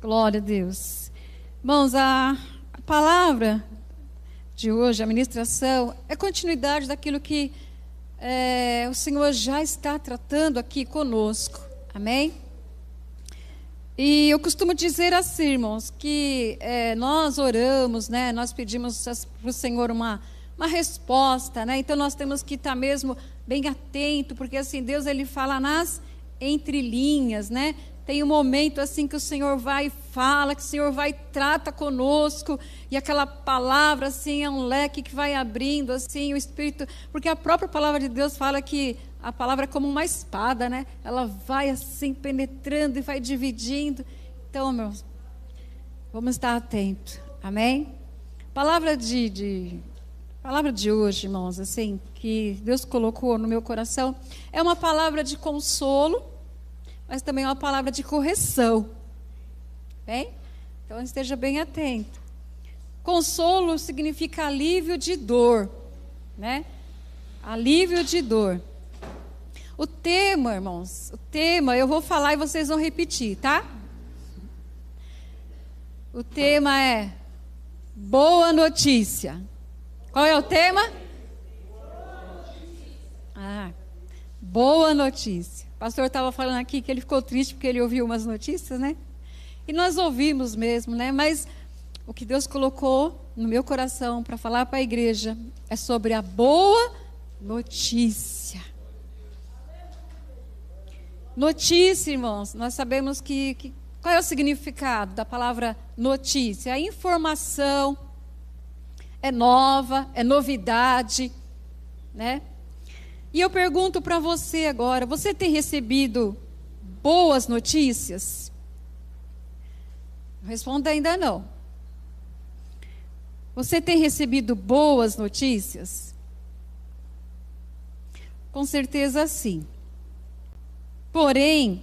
Glória a Deus. Irmãos, a palavra de hoje, a ministração, é continuidade daquilo que é, o Senhor já está tratando aqui conosco. Amém? E eu costumo dizer assim, irmãos, que é, nós oramos, né? Nós pedimos para o Senhor uma, uma resposta, né? Então nós temos que estar mesmo bem atento, porque assim Deus ele fala nas entrelinhas, né? Tem um momento assim que o Senhor vai e fala, que o Senhor vai e trata conosco, e aquela palavra assim é um leque que vai abrindo assim o espírito, porque a própria palavra de Deus fala que a palavra é como uma espada, né? Ela vai assim penetrando e vai dividindo. Então, meus, vamos estar atentos. Amém? Palavra de, de palavra de hoje, irmãos, assim, que Deus colocou no meu coração, é uma palavra de consolo mas também é uma palavra de correção. Bem? Então esteja bem atento. Consolo significa alívio de dor, né? Alívio de dor. O tema, irmãos, o tema eu vou falar e vocês vão repetir, tá? O tema é boa notícia. Qual é o tema? Ah, boa notícia. O pastor estava falando aqui que ele ficou triste porque ele ouviu umas notícias, né? E nós ouvimos mesmo, né? Mas o que Deus colocou no meu coração para falar para a igreja é sobre a boa notícia. Notícia, irmãos, nós sabemos que, que qual é o significado da palavra notícia? A informação é nova, é novidade, né? E eu pergunto para você agora: você tem recebido boas notícias? Responda ainda não. Você tem recebido boas notícias? Com certeza sim. Porém,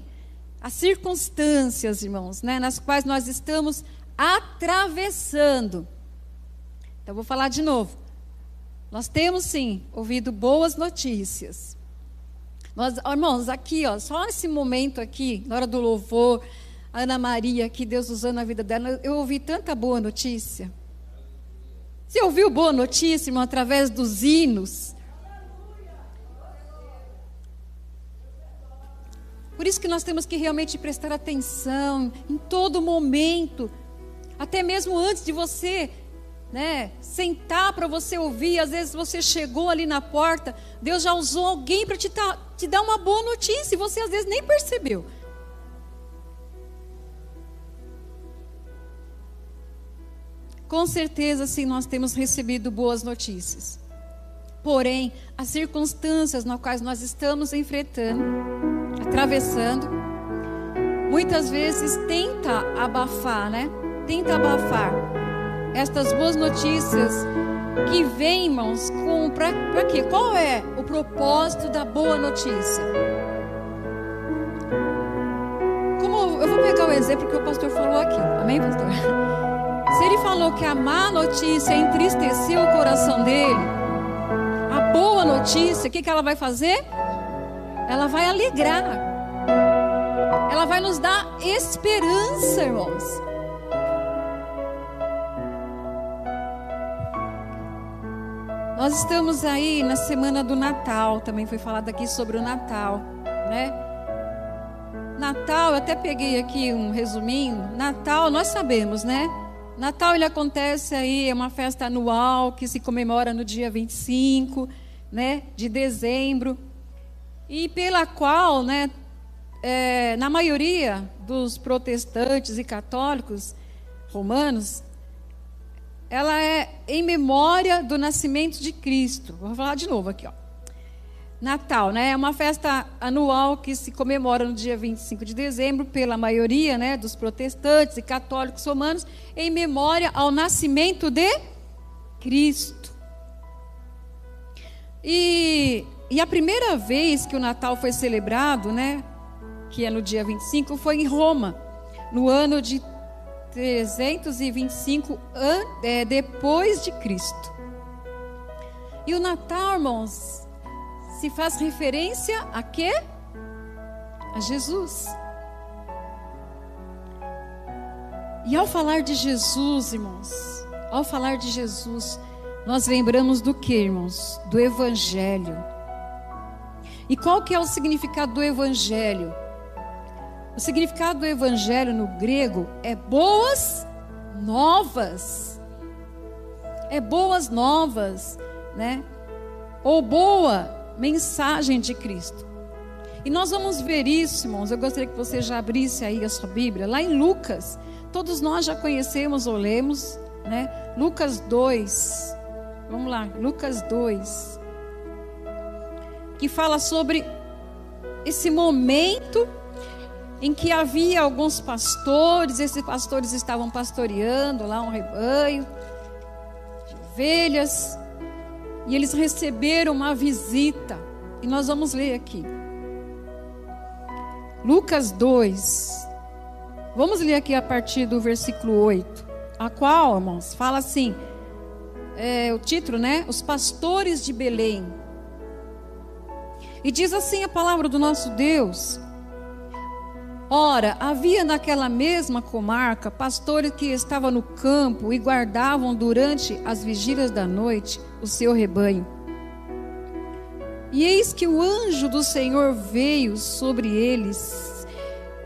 as circunstâncias, irmãos, né, nas quais nós estamos atravessando. Então, vou falar de novo. Nós temos sim ouvido boas notícias. Nós, irmãos, aqui, ó, só nesse momento aqui, na hora do louvor, a Ana Maria, que Deus usando a vida dela, eu ouvi tanta boa notícia. Você ouviu boa notícia, irmão, através dos hinos? Por isso que nós temos que realmente prestar atenção em todo momento, até mesmo antes de você né, sentar para você ouvir. Às vezes você chegou ali na porta, Deus já usou alguém para te, te dar uma boa notícia e você às vezes nem percebeu. Com certeza, sim, nós temos recebido boas notícias. Porém, as circunstâncias nas quais nós estamos enfrentando, atravessando, muitas vezes tenta abafar, né? Tenta abafar estas boas notícias que vêm, irmãos, com para quê? Qual é o propósito da boa notícia? Como eu vou pegar o exemplo que o pastor falou aqui. Amém, pastor? Se ele falou que a má notícia entristeceu o coração dele, a boa notícia, o que, que ela vai fazer? Ela vai alegrar. Ela vai nos dar esperança, irmãos. Nós estamos aí na semana do Natal, também foi falado aqui sobre o Natal, né? Natal, eu até peguei aqui um resuminho. Natal, nós sabemos, né? Natal ele acontece aí, é uma festa anual que se comemora no dia 25, né, de dezembro, e pela qual, né, é, na maioria dos protestantes e católicos romanos, ela é em memória do nascimento de Cristo. Vou falar de novo aqui, ó. Natal, né? É uma festa anual que se comemora no dia 25 de dezembro pela maioria, né, dos protestantes e católicos romanos, em memória ao nascimento de Cristo. E, e a primeira vez que o Natal foi celebrado, né, que é no dia 25, foi em Roma, no ano de 325 é, depois de Cristo. E o Natal, irmãos, se faz referência a quê? A Jesus. E ao falar de Jesus, irmãos, ao falar de Jesus, nós lembramos do que, irmãos? Do Evangelho. E qual que é o significado do Evangelho? O significado do Evangelho no grego é boas novas. É boas novas, né? Ou boa mensagem de Cristo. E nós vamos ver isso, irmãos. Eu gostaria que você já abrisse aí a sua Bíblia, lá em Lucas. Todos nós já conhecemos ou lemos, né? Lucas 2. Vamos lá, Lucas 2. Que fala sobre esse momento em que havia alguns pastores, esses pastores estavam pastoreando lá um rebanho de ovelhas, e eles receberam uma visita. E nós vamos ler aqui. Lucas 2. Vamos ler aqui a partir do versículo 8. A qual, irmãos, fala assim: é, o título, né? Os pastores de Belém. E diz assim a palavra do nosso Deus: Ora, havia naquela mesma comarca pastores que estavam no campo e guardavam durante as vigílias da noite o seu rebanho. E eis que o anjo do Senhor veio sobre eles.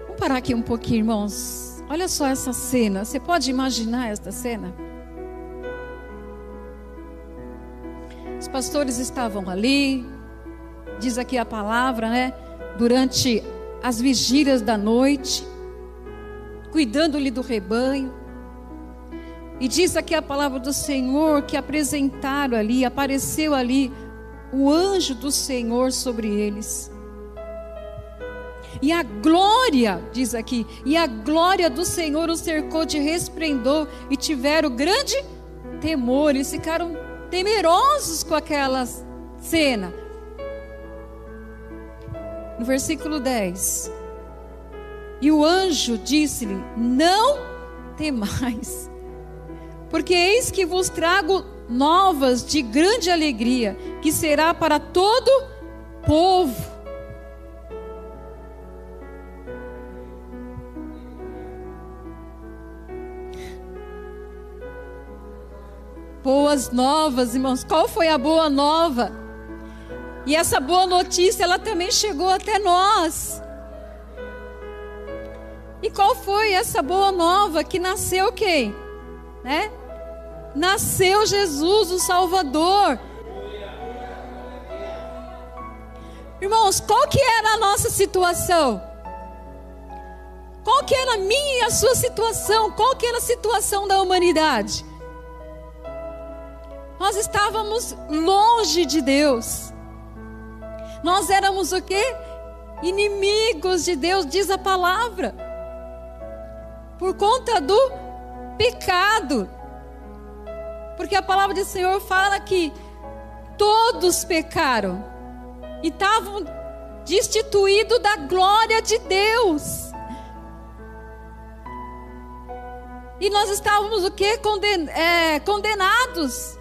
Vamos parar aqui um pouquinho, irmãos. Olha só essa cena. Você pode imaginar esta cena? Os pastores estavam ali, diz aqui a palavra, né? Durante as vigílias da noite, cuidando-lhe do rebanho. E diz aqui a palavra do Senhor que apresentaram ali, apareceu ali o anjo do Senhor sobre eles. E a glória, diz aqui, e a glória do Senhor os cercou de resplendor e tiveram grande temor, eles ficaram temerosos com aquela cena no versículo 10. E o anjo disse-lhe: Não temais, porque eis que vos trago novas de grande alegria, que será para todo povo. Boas novas, irmãos. Qual foi a boa nova? E essa boa notícia, ela também chegou até nós. E qual foi essa boa nova que nasceu quem? Né? Nasceu Jesus, o Salvador. Irmãos, qual que era a nossa situação? Qual que era a minha e a sua situação? Qual que era a situação da humanidade? Nós estávamos longe de Deus. Nós éramos o quê? Inimigos de Deus, diz a palavra. Por conta do pecado. Porque a palavra do Senhor fala que todos pecaram e estavam destituídos da glória de Deus. E nós estávamos o que? Conden é, condenados.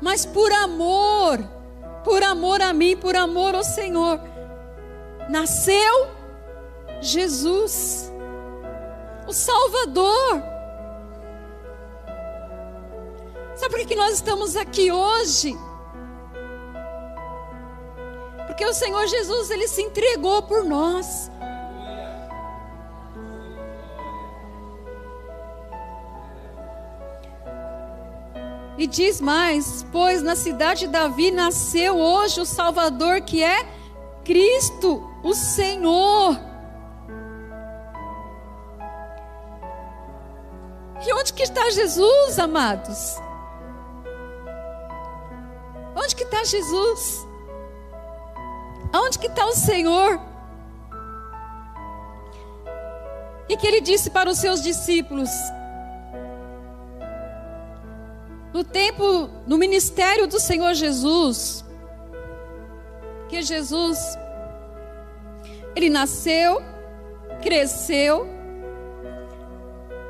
Mas por amor, por amor a mim, por amor ao Senhor, nasceu Jesus, o Salvador. Sabe por que nós estamos aqui hoje? Porque o Senhor Jesus, ele se entregou por nós. E diz mais: Pois na cidade de Davi nasceu hoje o Salvador, que é Cristo, o Senhor. E onde que está Jesus, amados? Onde que está Jesus? Onde que está o Senhor? E que ele disse para os seus discípulos: no tempo, no ministério do Senhor Jesus, que Jesus, ele nasceu, cresceu,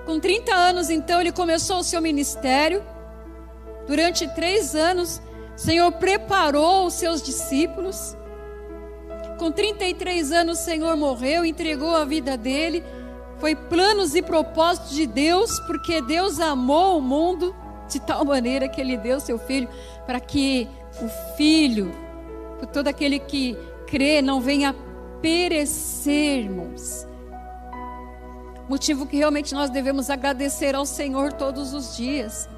com 30 anos então ele começou o seu ministério, durante três anos, o Senhor preparou os seus discípulos, com 33 anos o Senhor morreu, entregou a vida dele, Foi planos e propósitos de Deus, porque Deus amou o mundo de tal maneira que ele deu seu filho para que o filho, todo aquele que crê, não venha perecer, irmãos. Motivo que realmente nós devemos agradecer ao Senhor todos os dias.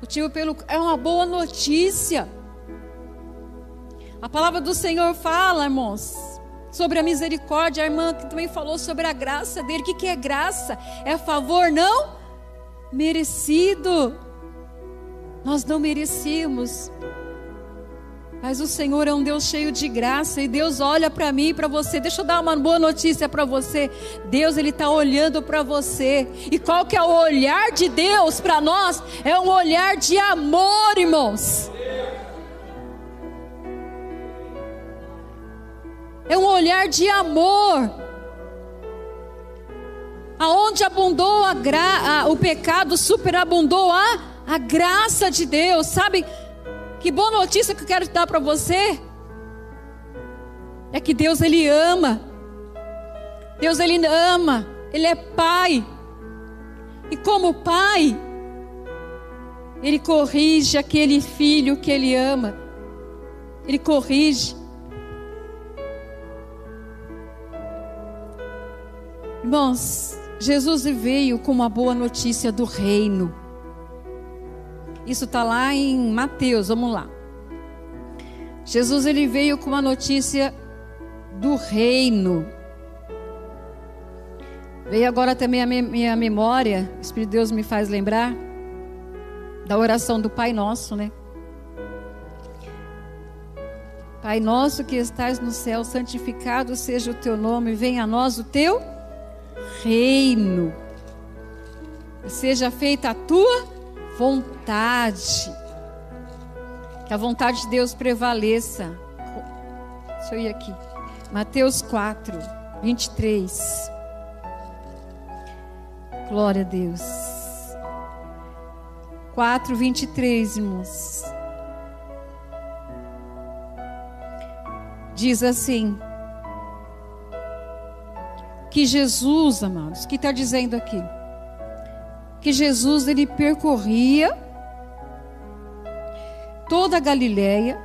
Motivo pelo é uma boa notícia. A palavra do Senhor fala, irmãos, sobre a misericórdia. A irmã que também falou sobre a graça dele. O que, que é graça? É favor não merecido. Nós não merecíamos. Mas o Senhor é um Deus cheio de graça e Deus olha para mim e para você. Deixa eu dar uma boa notícia para você. Deus ele está olhando para você. E qual que é o olhar de Deus para nós? É um olhar de amor, irmãos. É um olhar de amor. Aonde abundou a gra... o pecado, superabundou a, a graça de Deus. Sabe? Que boa notícia que eu quero dar para você é que Deus ele ama. Deus ele ama, ele é pai. E como pai, ele corrige aquele filho que ele ama. Ele corrige. Irmãos, Jesus veio com uma boa notícia do reino. Isso está lá em Mateus, vamos lá. Jesus ele veio com uma notícia do reino. Veio agora também a minha memória, o Espírito de Deus me faz lembrar da oração do Pai Nosso, né? Pai nosso que estás no céu, santificado seja o teu nome, venha a nós o teu reino. Seja feita a tua vontade. Que a vontade de Deus prevaleça. Deixa eu ir aqui. Mateus 4, 23. Glória a Deus. 4, 23, irmãos. Diz assim: que Jesus, amados, que está dizendo aqui? que Jesus ele percorria toda a Galiléia,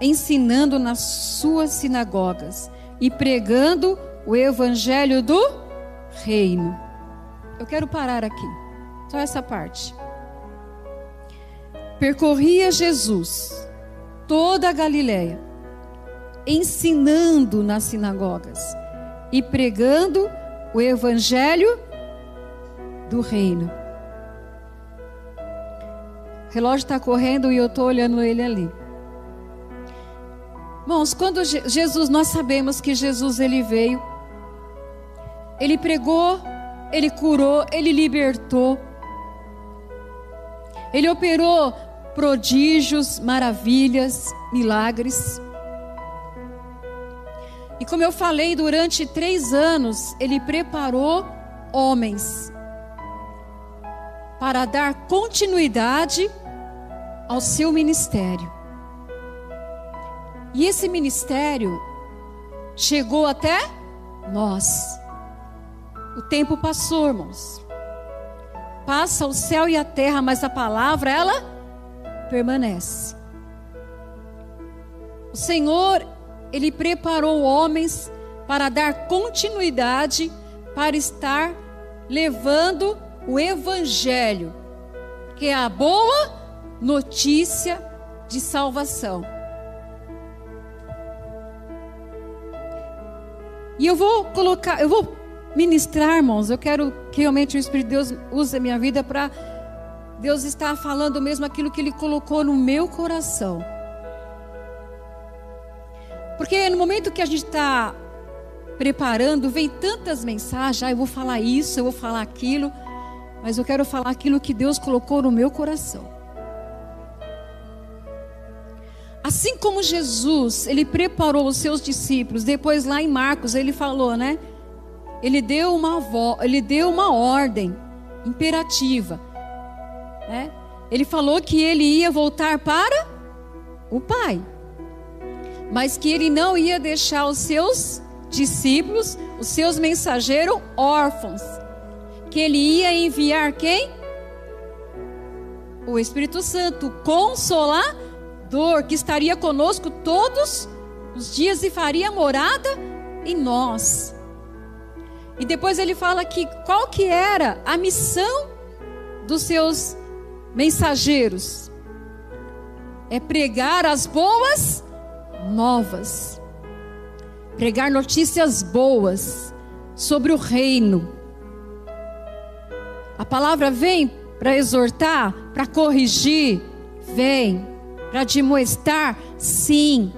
ensinando nas suas sinagogas e pregando o evangelho do reino. Eu quero parar aqui. Só essa parte. Percorria Jesus toda a Galiléia, ensinando nas sinagogas e pregando o evangelho do reino. O relógio está correndo e eu estou olhando ele ali. Irmãos, quando Jesus, nós sabemos que Jesus ele veio, ele pregou, ele curou, ele libertou, ele operou prodígios, maravilhas, milagres. E como eu falei, durante três anos, ele preparou homens para dar continuidade ao seu ministério. E esse ministério chegou até nós. O tempo passou, irmãos. Passa o céu e a terra, mas a palavra ela permanece. O Senhor, ele preparou homens para dar continuidade, para estar levando o Evangelho, que é a boa notícia de salvação. E eu vou colocar, eu vou ministrar, irmãos. Eu quero que realmente o Espírito de Deus use a minha vida para Deus estar falando mesmo aquilo que Ele colocou no meu coração. Porque no momento que a gente está preparando, vem tantas mensagens, ah, eu vou falar isso, eu vou falar aquilo mas eu quero falar aquilo que Deus colocou no meu coração. Assim como Jesus, ele preparou os seus discípulos, depois lá em Marcos ele falou, né? Ele deu uma vo, ele deu uma ordem imperativa, né? Ele falou que ele ia voltar para o Pai, mas que ele não ia deixar os seus discípulos, os seus mensageiros órfãos, que ele ia enviar quem? O Espírito Santo, consolador, que estaria conosco todos os dias e faria morada em nós. E depois ele fala que qual que era a missão dos seus mensageiros? É pregar as boas novas. Pregar notícias boas sobre o reino. A palavra vem para exortar, para corrigir, vem para demonstrar, sim.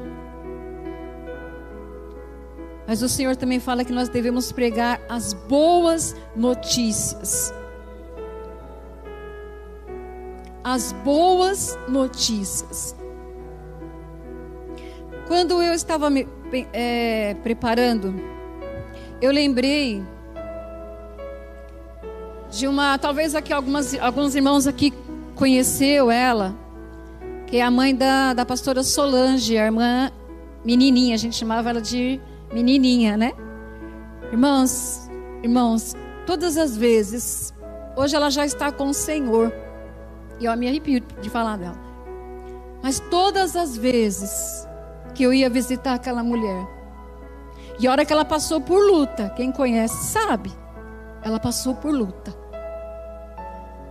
Mas o Senhor também fala que nós devemos pregar as boas notícias. As boas notícias. Quando eu estava me é, preparando, eu lembrei de uma, talvez aqui algumas, alguns irmãos aqui conheceu ela, que é a mãe da, da pastora Solange, a irmã menininha, a gente chamava ela de menininha, né? Irmãos, irmãos, todas as vezes, hoje ela já está com o Senhor. E eu me arrepio de falar dela. Mas todas as vezes que eu ia visitar aquela mulher, e a hora que ela passou por luta, quem conhece sabe, ela passou por luta.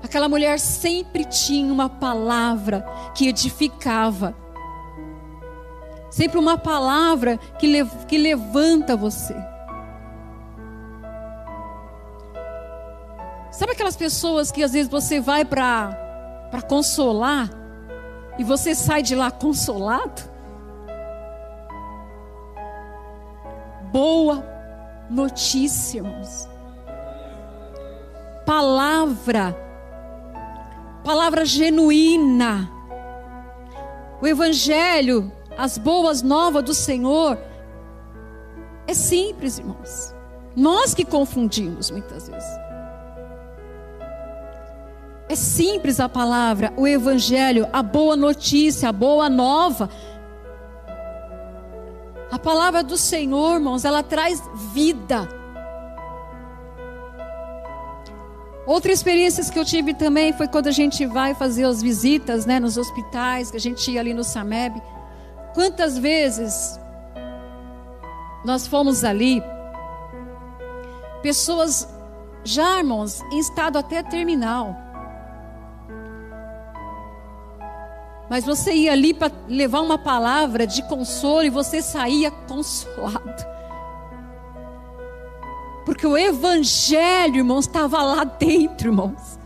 Aquela mulher sempre tinha uma palavra que edificava Sempre uma palavra que, que levanta você. Sabe aquelas pessoas que às vezes você vai para consolar e você sai de lá consolado? Boa notícia, irmãos. Palavra, palavra genuína. O Evangelho as boas novas do Senhor. É simples, irmãos. Nós que confundimos muitas vezes. É simples a palavra, o evangelho, a boa notícia, a boa nova. A palavra do Senhor, irmãos, ela traz vida. Outra experiência que eu tive também foi quando a gente vai fazer as visitas, né, nos hospitais, que a gente ia ali no Sameb. Quantas vezes nós fomos ali, pessoas já, irmãos, em estado até terminal. Mas você ia ali para levar uma palavra de consolo e você saía consolado. Porque o evangelho, irmãos, estava lá dentro, irmãos.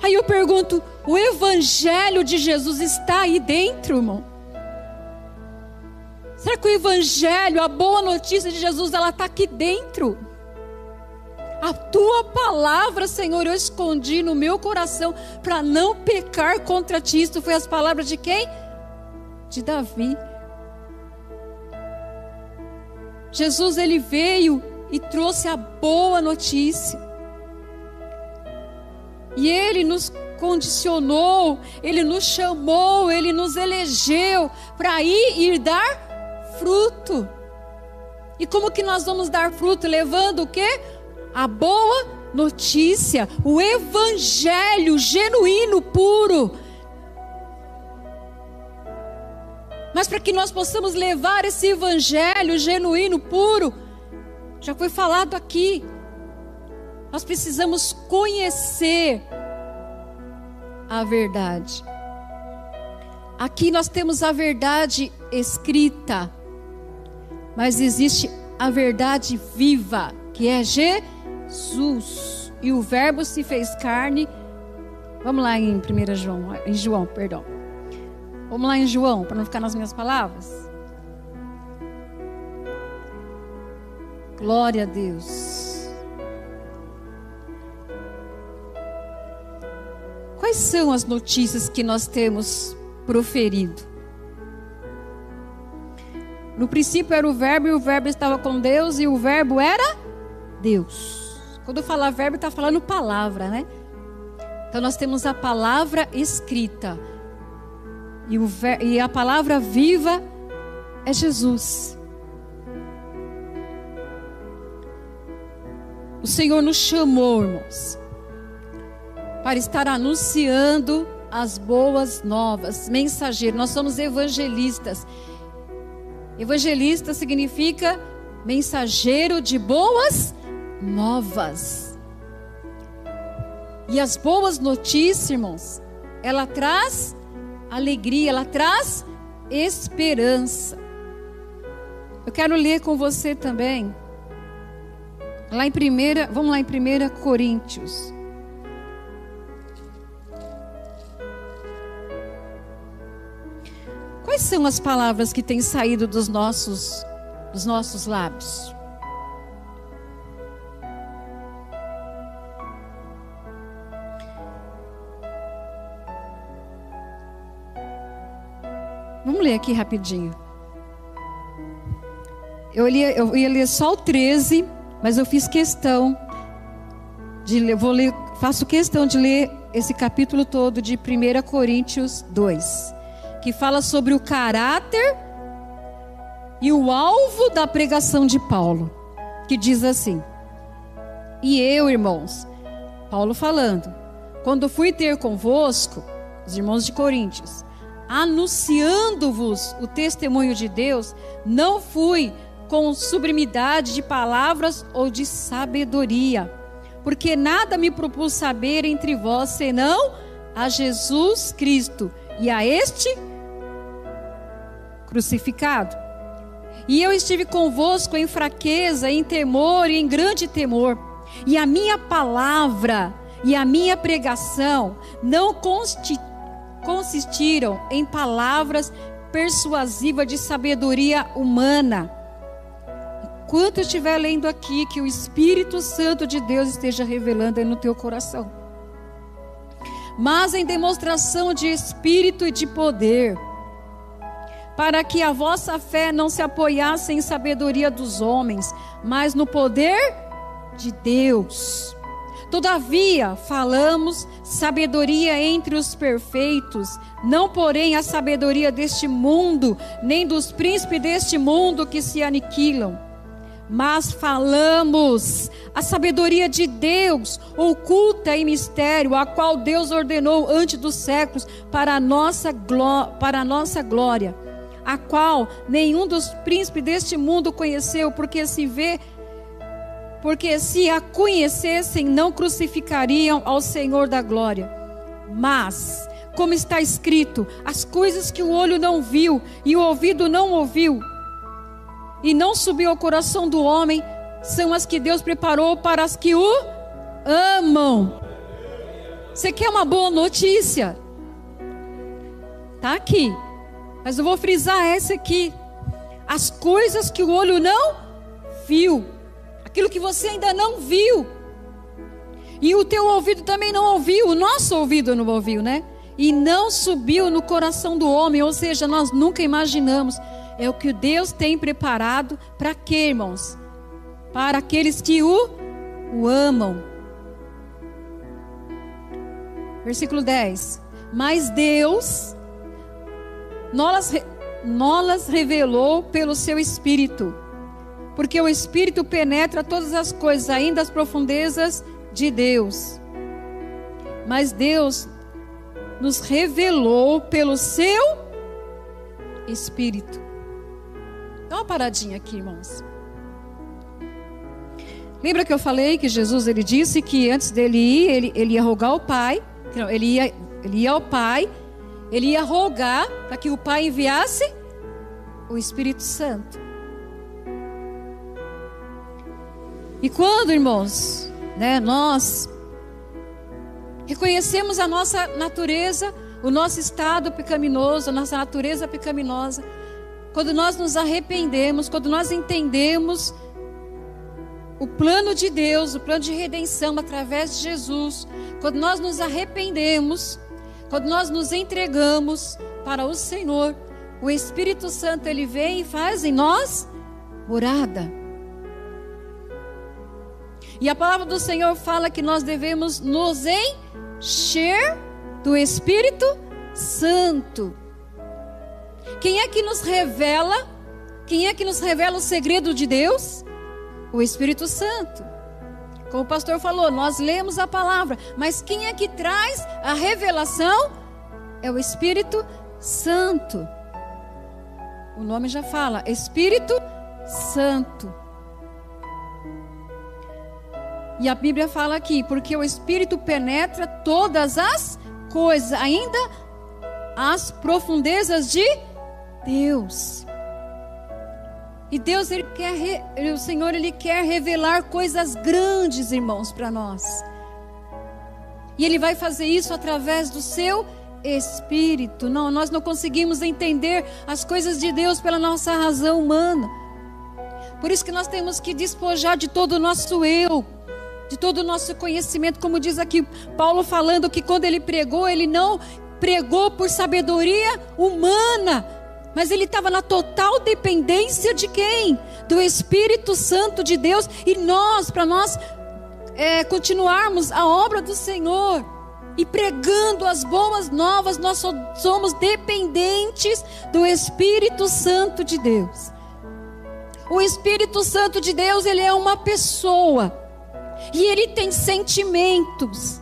Aí eu pergunto: o evangelho de Jesus está aí dentro, irmão? Será que o evangelho, a boa notícia de Jesus, ela está aqui dentro? A tua palavra, Senhor, eu escondi no meu coração para não pecar contra ti. Isso foi as palavras de quem? De Davi. Jesus ele veio e trouxe a boa notícia. E Ele nos condicionou, Ele nos chamou, Ele nos elegeu para ir e dar fruto. E como que nós vamos dar fruto? Levando o quê? A boa notícia, o evangelho genuíno, puro. Mas para que nós possamos levar esse evangelho genuíno, puro, já foi falado aqui, nós precisamos conhecer a verdade. Aqui nós temos a verdade escrita, mas existe a verdade viva, que é Jesus. E o Verbo se fez carne. Vamos lá em 1 João, em João, perdão. Vamos lá em João, para não ficar nas minhas palavras. Glória a Deus. Quais são as notícias que nós temos proferido? No princípio era o Verbo e o Verbo estava com Deus e o Verbo era Deus. Quando falar verbo, está falando palavra, né? Então nós temos a palavra escrita. E, o ver, e a palavra viva é Jesus. O Senhor nos chamou, irmãos, para estar anunciando as boas novas, mensageiro. Nós somos evangelistas. Evangelista significa mensageiro de boas novas. E as boas notícias, irmãos, ela traz alegria, ela traz esperança. Eu quero ler com você também. Lá em primeira, vamos lá em 1 Coríntios. Quais são as palavras que têm saído dos nossos dos nossos lábios? Vamos ler aqui rapidinho. Eu, lia, eu ia ler só o 13, mas eu fiz questão de ler, vou ler, faço questão de ler esse capítulo todo de 1 Coríntios 2, que fala sobre o caráter e o alvo da pregação de Paulo, que diz assim: E eu, irmãos, Paulo falando, quando fui ter convosco, os irmãos de Coríntios, anunciando-vos o testemunho de Deus, não fui com sublimidade de palavras ou de sabedoria, porque nada me propus saber entre vós senão a Jesus Cristo e a este crucificado. E eu estive convosco em fraqueza, em temor e em grande temor. E a minha palavra e a minha pregação não consistiram em palavras persuasivas de sabedoria humana enquanto eu estiver lendo aqui, que o Espírito Santo de Deus esteja revelando aí no teu coração. Mas em demonstração de espírito e de poder, para que a vossa fé não se apoiasse em sabedoria dos homens, mas no poder de Deus. Todavia, falamos sabedoria entre os perfeitos, não porém a sabedoria deste mundo, nem dos príncipes deste mundo que se aniquilam. Mas falamos a sabedoria de Deus, oculta em mistério, a qual Deus ordenou antes dos séculos para a nossa, para a nossa glória, a qual nenhum dos príncipes deste mundo conheceu, porque se vê porque se a conhecessem, não crucificariam ao Senhor da glória. Mas, como está escrito, as coisas que o olho não viu e o ouvido não ouviu, e não subiu ao coração do homem são as que Deus preparou para as que o amam. Você quer uma boa notícia? Tá aqui. Mas eu vou frisar essa aqui. As coisas que o olho não viu, aquilo que você ainda não viu. E o teu ouvido também não ouviu, o nosso ouvido não ouviu, né? E não subiu no coração do homem, ou seja, nós nunca imaginamos é o que Deus tem preparado para quê, irmãos? Para aqueles que o, o amam. Versículo 10. Mas Deus nós, nós revelou pelo seu Espírito, porque o Espírito penetra todas as coisas, ainda as profundezas de Deus. Mas Deus nos revelou pelo seu Espírito. Dá uma paradinha aqui, irmãos. Lembra que eu falei que Jesus ele disse que antes dele ir, ele, ele ia rogar ao Pai, não, ele, ia, ele ia ao Pai, ele ia rogar para que o Pai enviasse o Espírito Santo. E quando, irmãos, né, nós reconhecemos a nossa natureza, o nosso estado pecaminoso, a nossa natureza pecaminosa, quando nós nos arrependemos, quando nós entendemos o plano de Deus, o plano de redenção através de Jesus, quando nós nos arrependemos, quando nós nos entregamos para o Senhor, o Espírito Santo ele vem e faz em nós morada. E a palavra do Senhor fala que nós devemos nos encher do Espírito Santo. Quem é que nos revela? Quem é que nos revela o segredo de Deus? O Espírito Santo. Como o pastor falou, nós lemos a palavra, mas quem é que traz a revelação? É o Espírito Santo. O nome já fala, Espírito Santo. E a Bíblia fala aqui, porque o Espírito penetra todas as coisas, ainda as profundezas de Deus. E Deus, ele quer, o Senhor, Ele quer revelar coisas grandes, irmãos, para nós. E Ele vai fazer isso através do seu Espírito. Não, nós não conseguimos entender as coisas de Deus pela nossa razão humana. Por isso que nós temos que despojar de todo o nosso eu, de todo o nosso conhecimento, como diz aqui Paulo falando que quando ele pregou, ele não pregou por sabedoria humana, mas ele estava na total dependência de quem? Do Espírito Santo de Deus. E nós, para nós é, continuarmos a obra do Senhor e pregando as boas novas, nós somos dependentes do Espírito Santo de Deus. O Espírito Santo de Deus, ele é uma pessoa. E ele tem sentimentos.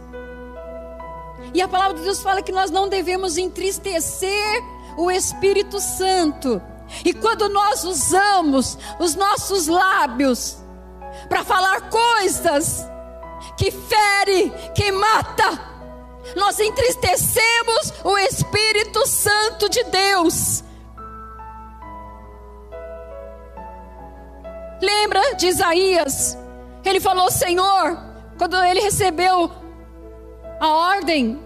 E a palavra de Deus fala que nós não devemos entristecer o Espírito Santo. E quando nós usamos os nossos lábios para falar coisas que fere, que mata, nós entristecemos o Espírito Santo de Deus. Lembra de Isaías? Ele falou: Senhor, quando ele recebeu a ordem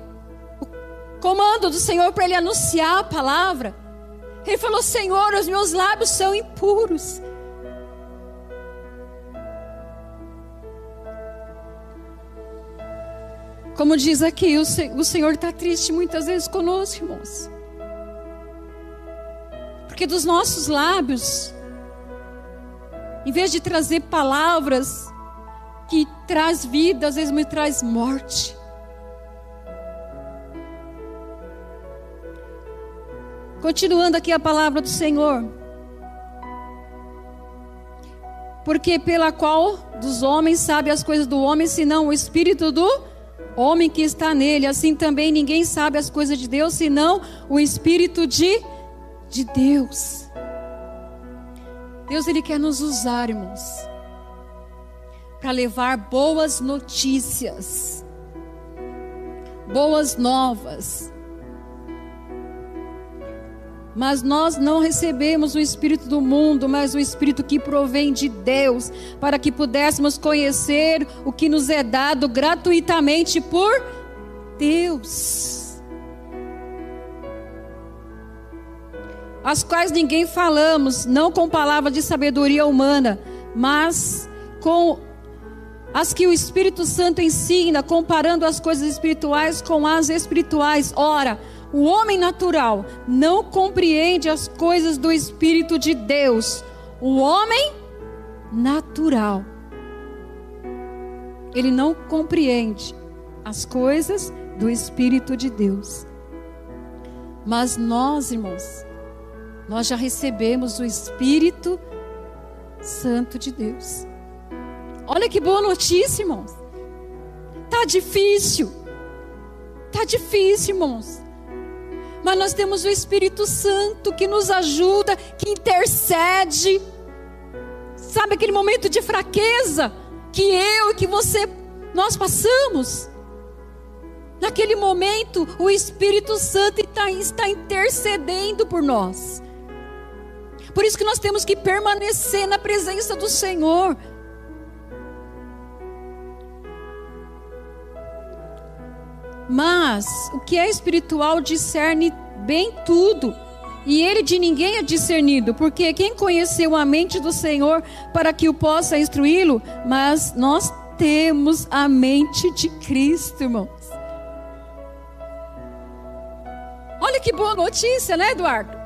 comando do Senhor para ele anunciar a palavra. Ele falou: Senhor, os meus lábios são impuros. Como diz aqui, o Senhor está triste muitas vezes conosco, irmãos. Porque dos nossos lábios, em vez de trazer palavras que traz vida, às vezes me traz morte. Continuando aqui a palavra do Senhor. Porque pela qual dos homens sabe as coisas do homem, senão o espírito do homem que está nele. Assim também ninguém sabe as coisas de Deus, senão o espírito de, de Deus. Deus ele quer nos usar, irmãos, para levar boas notícias, boas novas mas nós não recebemos o Espírito do mundo, mas o Espírito que provém de Deus, para que pudéssemos conhecer o que nos é dado gratuitamente por Deus. As quais ninguém falamos, não com palavras de sabedoria humana, mas com as que o Espírito Santo ensina, comparando as coisas espirituais com as espirituais. Ora, o homem natural não compreende as coisas do Espírito de Deus. O homem natural. Ele não compreende as coisas do Espírito de Deus. Mas nós, irmãos, nós já recebemos o Espírito Santo de Deus. Olha que boa notícia, irmãos. Tá difícil. Tá difícil, irmãos mas nós temos o Espírito Santo que nos ajuda, que intercede. Sabe aquele momento de fraqueza que eu e que você nós passamos? Naquele momento, o Espírito Santo está, está intercedendo por nós. Por isso que nós temos que permanecer na presença do Senhor. Mas o que é espiritual discerne bem tudo. E ele de ninguém é discernido, porque quem conheceu a mente do Senhor para que o possa instruí-lo? Mas nós temos a mente de Cristo, irmãos. Olha que boa notícia, né, Eduardo?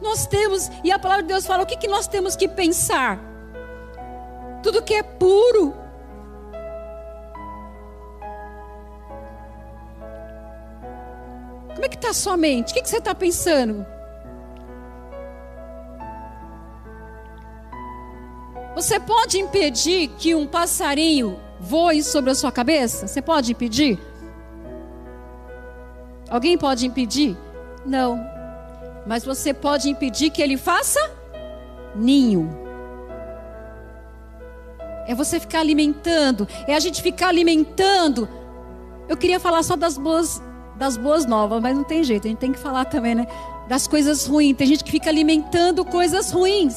Nós temos, e a palavra de Deus fala: o que, que nós temos que pensar? Tudo que é puro, Como é que está a sua mente? O que, que você está pensando? Você pode impedir que um passarinho voe sobre a sua cabeça? Você pode impedir? Alguém pode impedir? Não. Mas você pode impedir que ele faça ninho. É você ficar alimentando, é a gente ficar alimentando. Eu queria falar só das boas, das boas novas, mas não tem jeito, a gente tem que falar também, né? Das coisas ruins. Tem gente que fica alimentando coisas ruins.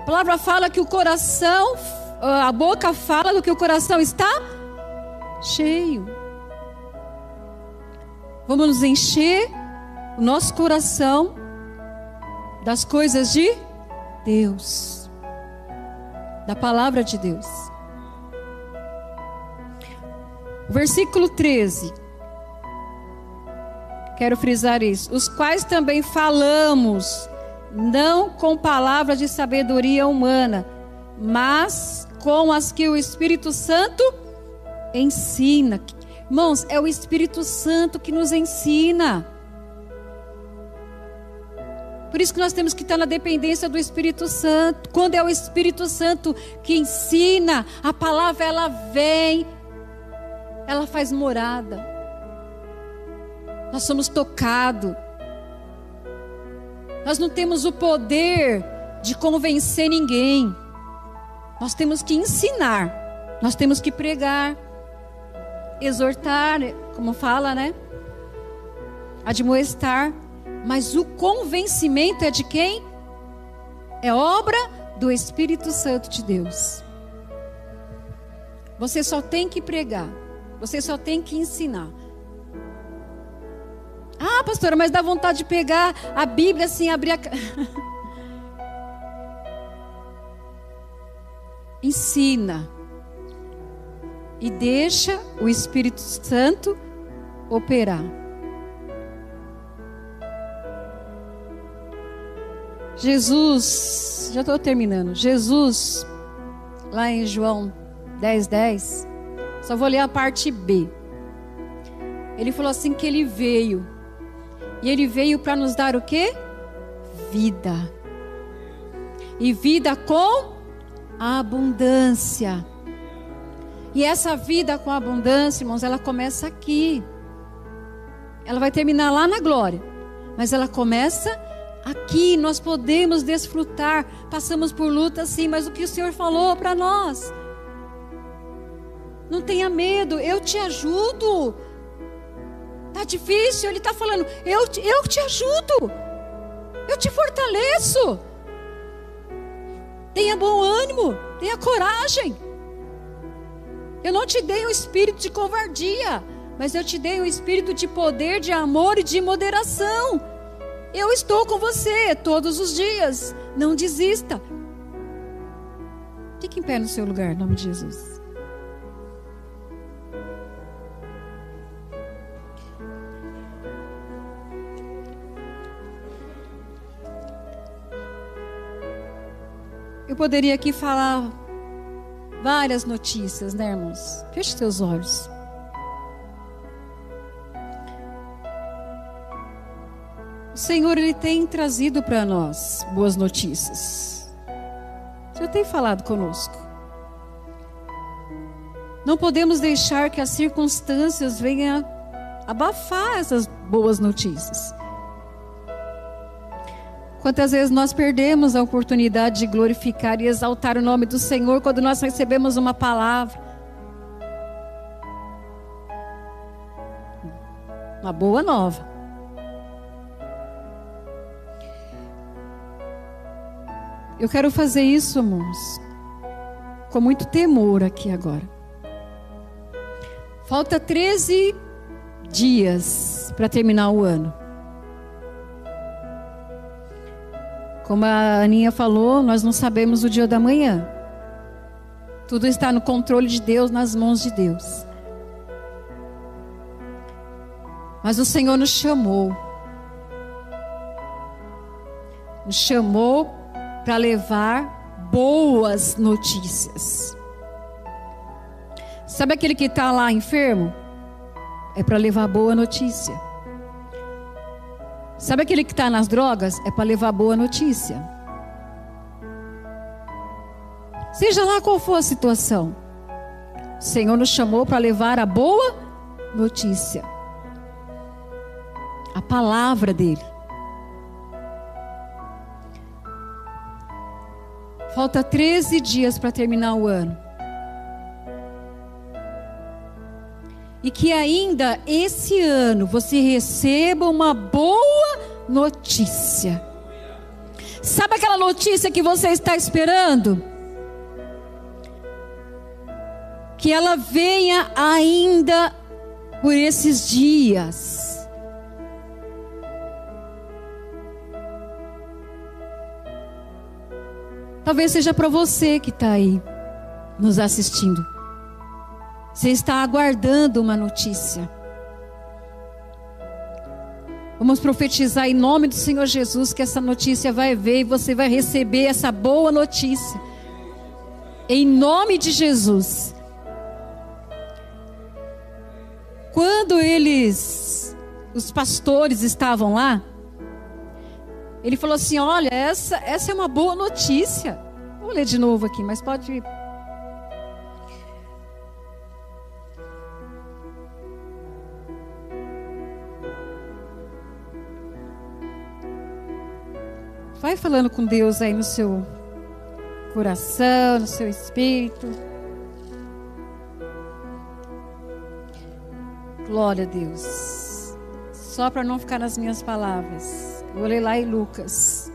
A palavra fala que o coração, a boca fala do que o coração está cheio. Vamos nos encher o nosso coração das coisas de Deus, da palavra de Deus. Versículo 13. Quero frisar isso. Os quais também falamos, não com palavras de sabedoria humana, mas com as que o Espírito Santo ensina. Irmãos, é o Espírito Santo que nos ensina. Por isso que nós temos que estar na dependência do Espírito Santo. Quando é o Espírito Santo que ensina, a palavra ela vem, ela faz morada. Nós somos tocados. Nós não temos o poder de convencer ninguém. Nós temos que ensinar. Nós temos que pregar exortar, como fala, né? Admoestar. Mas o convencimento é de quem? É obra do Espírito Santo de Deus. Você só tem que pregar. Você só tem que ensinar. Ah, pastora, mas dá vontade de pegar a Bíblia assim, abrir a. Ensina e deixa o Espírito Santo operar. Jesus, já estou terminando. Jesus, lá em João 10, 10, só vou ler a parte B. Ele falou assim que ele veio. E ele veio para nos dar o que? Vida. E vida com abundância. E essa vida com abundância, irmãos, ela começa aqui. Ela vai terminar lá na glória. Mas ela começa aqui. Nós podemos desfrutar. Passamos por luta, sim, mas o que o Senhor falou para nós? Não tenha medo, eu te ajudo. Tá difícil, ele está falando, eu, eu te ajudo. Eu te fortaleço. Tenha bom ânimo, tenha coragem. Eu não te dei um espírito de covardia, mas eu te dei um espírito de poder, de amor e de moderação. Eu estou com você todos os dias. Não desista. Fique em pé no seu lugar, em nome de Jesus. Eu poderia aqui falar várias notícias, né, irmãos? Feche seus olhos. O Senhor ele tem trazido para nós boas notícias. Senhor tem falado conosco. Não podemos deixar que as circunstâncias venham abafar essas boas notícias. Quantas vezes nós perdemos a oportunidade de glorificar e exaltar o nome do Senhor quando nós recebemos uma palavra. Uma boa nova. Eu quero fazer isso, irmãos, com muito temor aqui agora. Falta 13 dias para terminar o ano. Como a Aninha falou, nós não sabemos o dia da manhã. Tudo está no controle de Deus, nas mãos de Deus. Mas o Senhor nos chamou. Nos chamou para levar boas notícias. Sabe aquele que está lá enfermo? É para levar boa notícia. Sabe aquele que está nas drogas? É para levar boa notícia. Seja lá qual for a situação, o Senhor nos chamou para levar a boa notícia, a palavra dEle. Falta 13 dias para terminar o ano. E que ainda esse ano você receba uma boa notícia. Sabe aquela notícia que você está esperando? Que ela venha ainda por esses dias. Talvez seja para você que está aí nos assistindo. Você está aguardando uma notícia. Vamos profetizar em nome do Senhor Jesus que essa notícia vai ver e você vai receber essa boa notícia. Em nome de Jesus. Quando eles, os pastores estavam lá, ele falou assim: Olha, essa, essa é uma boa notícia. Vou ler de novo aqui, mas pode. Vai falando com Deus aí no seu coração, no seu espírito. Glória a Deus. Só para não ficar nas minhas palavras. Vou ler lá em Lucas.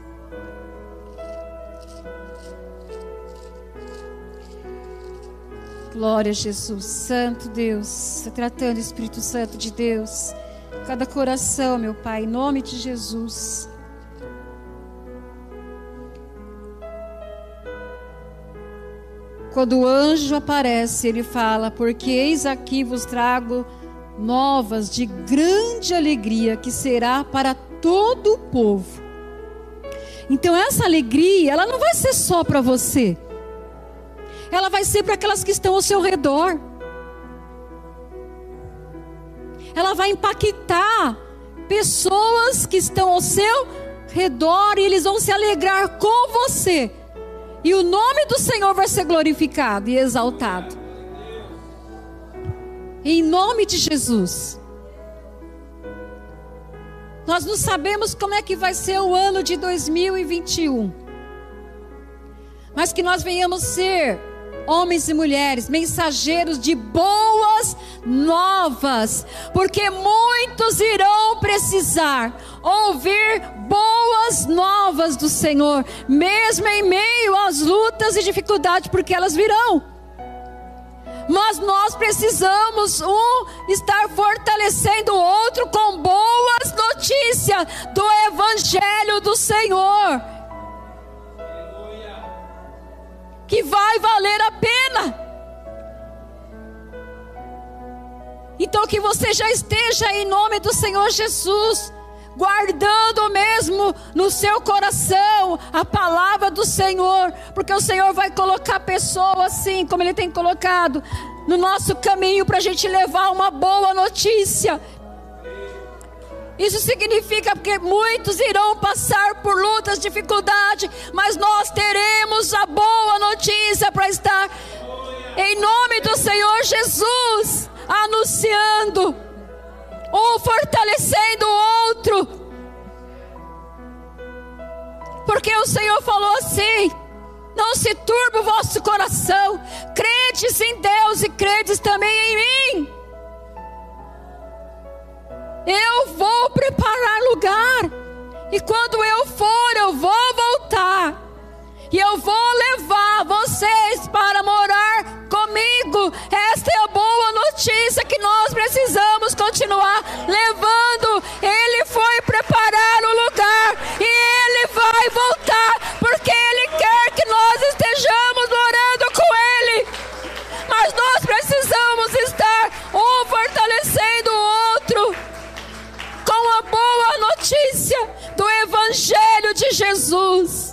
Glória a Jesus, Santo Deus, tratando Espírito Santo de Deus, cada coração, meu Pai, em nome de Jesus. Quando o anjo aparece, ele fala: Porque eis aqui vos trago novas de grande alegria, que será para todo o povo. Então essa alegria, ela não vai ser só para você. Ela vai ser para aquelas que estão ao seu redor. Ela vai impactar pessoas que estão ao seu redor e eles vão se alegrar com você. E o nome do Senhor vai ser glorificado e exaltado. Em nome de Jesus. Nós não sabemos como é que vai ser o ano de 2021. Mas que nós venhamos ser homens e mulheres, mensageiros de boas novas, porque muitos irão precisar ouvir boas novas do Senhor, mesmo em meio às lutas e dificuldades, porque elas virão. Mas nós precisamos um estar fortalecendo o outro com boas notícias do evangelho do Senhor. Que vai valer a pena. Então que você já esteja em nome do Senhor Jesus guardando mesmo no seu coração a palavra do Senhor, porque o Senhor vai colocar pessoas assim, como Ele tem colocado, no nosso caminho para a gente levar uma boa notícia. Isso significa que muitos irão passar por lutas, dificuldades, mas nós teremos a boa notícia para estar em nome do Senhor Jesus anunciando um fortalecendo o outro. Porque o Senhor falou assim: não se turbe o vosso coração, credes em Deus e credes também em mim. Eu vou preparar lugar. E quando eu for, eu vou voltar. E eu vou levar vocês para morar comigo. Esta é a boa notícia que nós precisamos continuar levando. Ele foi preparar o lugar e ele vai voltar, porque ele essência do Evangelho de Jesus.